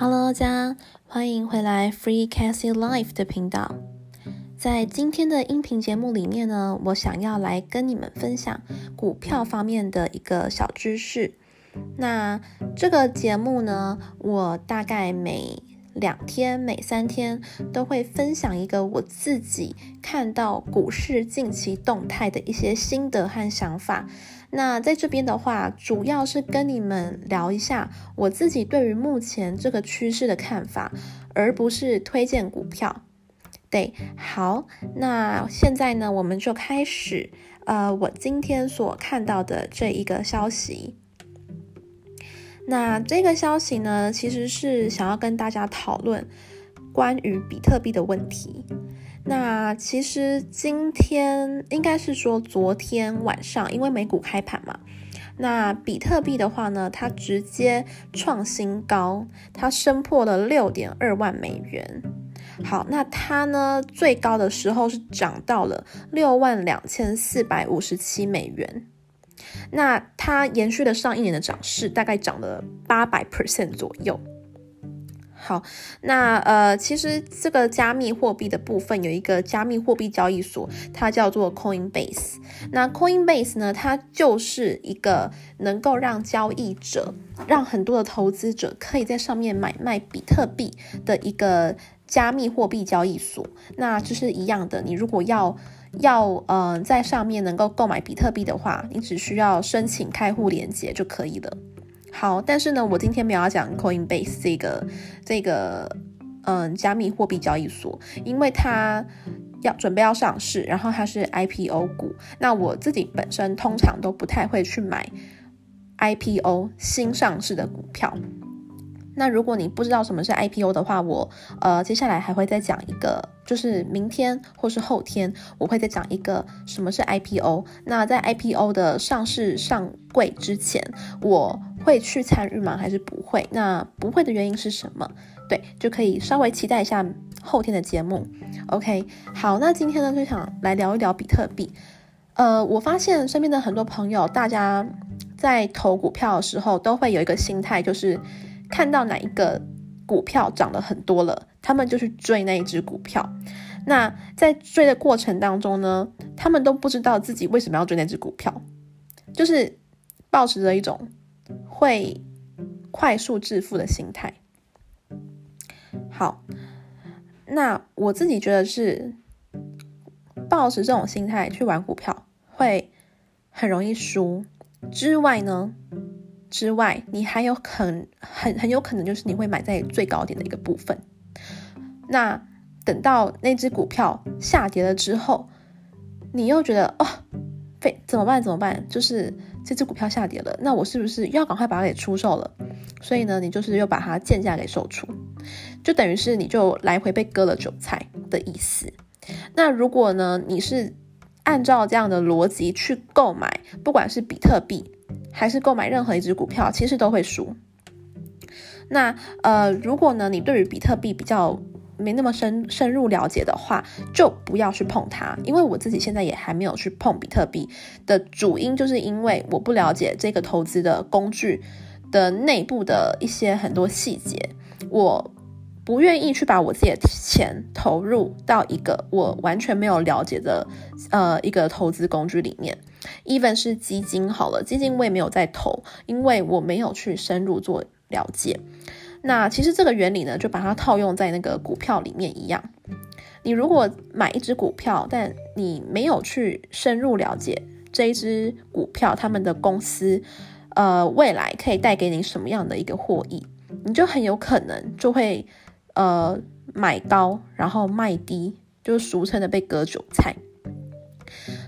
Hello，大家欢迎回来 Free Cassie Life 的频道。在今天的音频节目里面呢，我想要来跟你们分享股票方面的一个小知识。那这个节目呢，我大概每两天、每三天都会分享一个我自己看到股市近期动态的一些心得和想法。那在这边的话，主要是跟你们聊一下我自己对于目前这个趋势的看法，而不是推荐股票。对，好，那现在呢，我们就开始，呃，我今天所看到的这一个消息。那这个消息呢，其实是想要跟大家讨论关于比特币的问题。那其实今天应该是说昨天晚上，因为美股开盘嘛，那比特币的话呢，它直接创新高，它升破了六点二万美元。好，那它呢最高的时候是涨到了六万两千四百五十七美元。那它延续了上一年的涨势，大概涨了八百 percent 左右。好，那呃，其实这个加密货币的部分有一个加密货币交易所，它叫做 Coinbase。那 Coinbase 呢，它就是一个能够让交易者、让很多的投资者可以在上面买卖比特币的一个加密货币交易所。那就是一样的，你如果要要呃在上面能够购买比特币的话，你只需要申请开户连接就可以了。好，但是呢，我今天没有要讲 Coinbase 这个这个嗯加密货币交易所，因为它要准备要上市，然后它是 IPO 股。那我自己本身通常都不太会去买 IPO 新上市的股票。那如果你不知道什么是 IPO 的话，我呃接下来还会再讲一个，就是明天或是后天我会再讲一个什么是 IPO。那在 IPO 的上市上柜之前，我会去参与吗？还是不会？那不会的原因是什么？对，就可以稍微期待一下后天的节目。OK，好，那今天呢就想来聊一聊比特币。呃，我发现身边的很多朋友，大家在投股票的时候都会有一个心态，就是。看到哪一个股票涨了很多了，他们就去追那一只股票。那在追的过程当中呢，他们都不知道自己为什么要追那只股票，就是保持着一种会快速致富的心态。好，那我自己觉得是保持这种心态去玩股票会很容易输。之外呢？之外，你还有很很很有可能就是你会买在最高点的一个部分。那等到那只股票下跌了之后，你又觉得哦，非怎么办？怎么办？就是这只股票下跌了，那我是不是要赶快把它给出售了？所以呢，你就是又把它贱价给售出，就等于是你就来回被割了韭菜的意思。那如果呢，你是按照这样的逻辑去购买，不管是比特币。还是购买任何一只股票，其实都会输。那呃，如果呢，你对于比特币比较没那么深深入了解的话，就不要去碰它。因为我自己现在也还没有去碰比特币的主因，就是因为我不了解这个投资的工具的内部的一些很多细节，我不愿意去把我自己的钱投入到一个我完全没有了解的呃一个投资工具里面。even 是基金好了，基金我也没有在投，因为我没有去深入做了解。那其实这个原理呢，就把它套用在那个股票里面一样。你如果买一只股票，但你没有去深入了解这一只股票他们的公司，呃，未来可以带给你什么样的一个获益，你就很有可能就会呃买高然后卖低，就俗称的被割韭菜。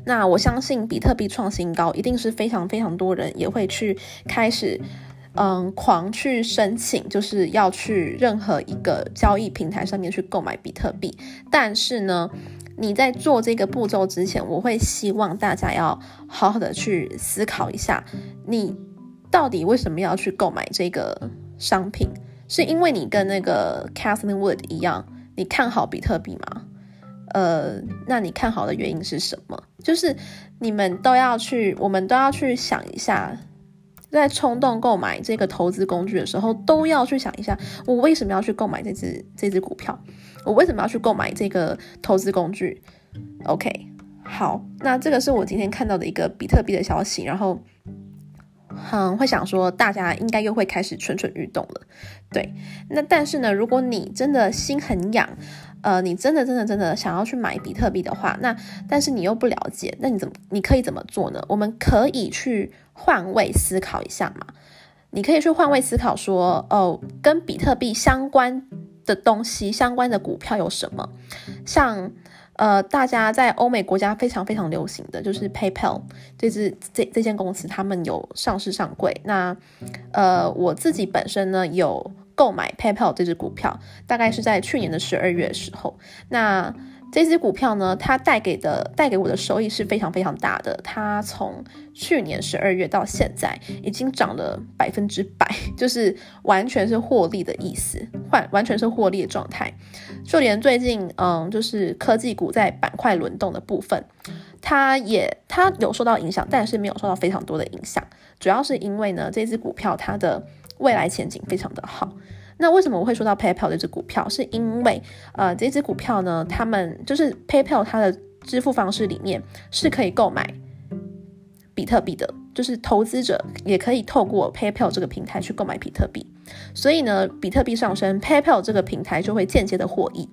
那我相信比特币创新高，一定是非常非常多人也会去开始，嗯，狂去申请，就是要去任何一个交易平台上面去购买比特币。但是呢，你在做这个步骤之前，我会希望大家要好好的去思考一下，你到底为什么要去购买这个商品？是因为你跟那个 Catherine Wood 一样，你看好比特币吗？呃，那你看好的原因是什么？就是你们都要去，我们都要去想一下，在冲动购买这个投资工具的时候，都要去想一下，我为什么要去购买这只这只股票？我为什么要去购买这个投资工具？OK，好，那这个是我今天看到的一个比特币的消息，然后。嗯，会想说大家应该又会开始蠢蠢欲动了，对。那但是呢，如果你真的心很痒，呃，你真的真的真的想要去买比特币的话，那但是你又不了解，那你怎么你可以怎么做呢？我们可以去换位思考一下嘛。你可以去换位思考说，哦，跟比特币相关的东西、相关的股票有什么？像。呃，大家在欧美国家非常非常流行的就是 PayPal 这支这这间公司，他们有上市上柜。那呃，我自己本身呢有购买 PayPal 这支股票，大概是在去年的十二月时候。那这支股票呢，它带给的带给我的收益是非常非常大的。它从去年十二月到现在，已经涨了百分之百，就是完全是获利的意思，换完全是获利的状态。就连最近，嗯，就是科技股在板块轮动的部分，它也它有受到影响，但是没有受到非常多的影响。主要是因为呢，这支股票它的未来前景非常的好。那为什么我会说到 PayPal 这只股票？是因为，呃，这只股票呢，他们就是 PayPal 它的支付方式里面是可以购买比特币的，就是投资者也可以透过 PayPal 这个平台去购买比特币。所以呢，比特币上升，PayPal 这个平台就会间接的获益。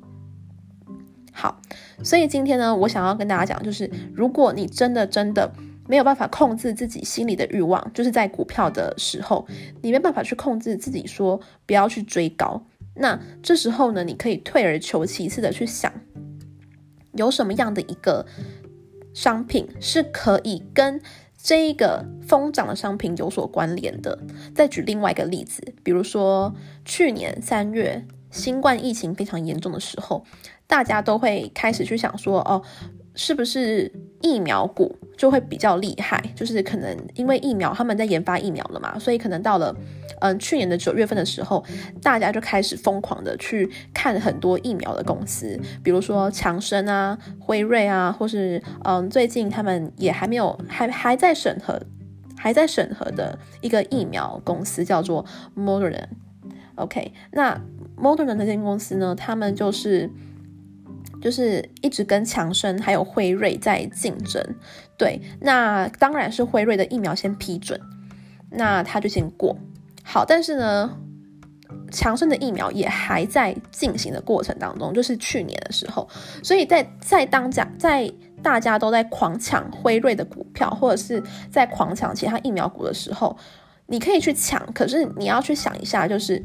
好，所以今天呢，我想要跟大家讲，就是如果你真的真的。没有办法控制自己心里的欲望，就是在股票的时候，你没办法去控制自己，说不要去追高。那这时候呢，你可以退而求其次的去想，有什么样的一个商品是可以跟这一个疯涨的商品有所关联的。再举另外一个例子，比如说去年三月新冠疫情非常严重的时候，大家都会开始去想说，哦。是不是疫苗股就会比较厉害？就是可能因为疫苗他们在研发疫苗了嘛，所以可能到了嗯去年的九月份的时候，大家就开始疯狂的去看很多疫苗的公司，比如说强生啊、辉瑞啊，或是嗯最近他们也还没有还还在审核还在审核的一个疫苗公司叫做 Modern，OK，那 Moderna 这间公司呢，他们就是。就是一直跟强生还有辉瑞在竞争，对，那当然是辉瑞的疫苗先批准，那他就先过。好，但是呢，强生的疫苗也还在进行的过程当中，就是去年的时候，所以在在当家在大家都在狂抢辉瑞的股票，或者是在狂抢其他疫苗股的时候，你可以去抢，可是你要去想一下，就是。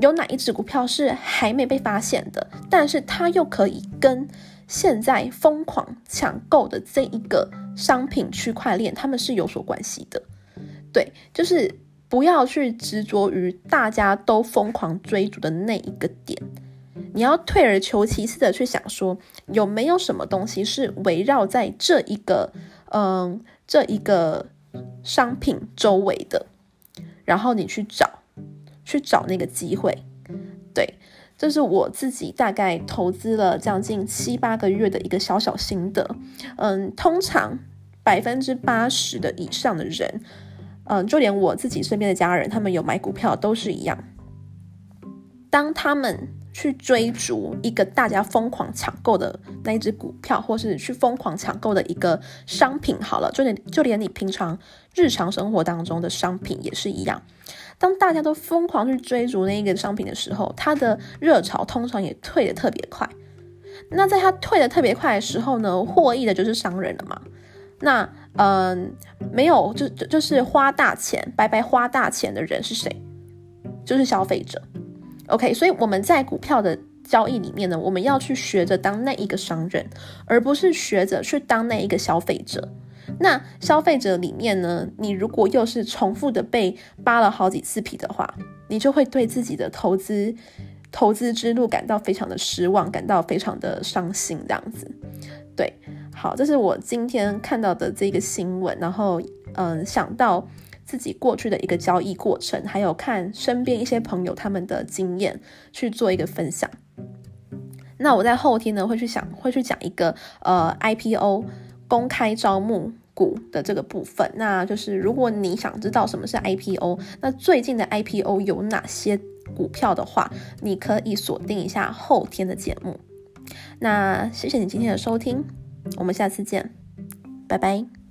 有哪一只股票是还没被发现的，但是它又可以跟现在疯狂抢购的这一个商品区块链，他们是有所关系的。对，就是不要去执着于大家都疯狂追逐的那一个点，你要退而求其次的去想说，有没有什么东西是围绕在这一个，嗯，这一个商品周围的，然后你去找。去找那个机会，对，这是我自己大概投资了将近七八个月的一个小小心得。嗯，通常百分之八十的以上的人，嗯，就连我自己身边的家人，他们有买股票都是一样。当他们去追逐一个大家疯狂抢购的那一只股票，或是去疯狂抢购的一个商品，好了，就连就连你平常日常生活当中的商品也是一样。当大家都疯狂去追逐那一个商品的时候，它的热潮通常也退的特别快。那在它退的特别快的时候呢，获益的就是商人了嘛。那嗯，没有就就就是花大钱白白花大钱的人是谁？就是消费者。OK，所以我们在股票的交易里面呢，我们要去学着当那一个商人，而不是学着去当那一个消费者。那消费者里面呢，你如果又是重复的被扒了好几次皮的话，你就会对自己的投资投资之路感到非常的失望，感到非常的伤心，这样子。对，好，这是我今天看到的这个新闻，然后嗯，想到自己过去的一个交易过程，还有看身边一些朋友他们的经验去做一个分享。那我在后天呢会去想，会去讲一个呃 IPO。公开招募股的这个部分，那就是如果你想知道什么是 IPO，那最近的 IPO 有哪些股票的话，你可以锁定一下后天的节目。那谢谢你今天的收听，我们下次见，拜拜。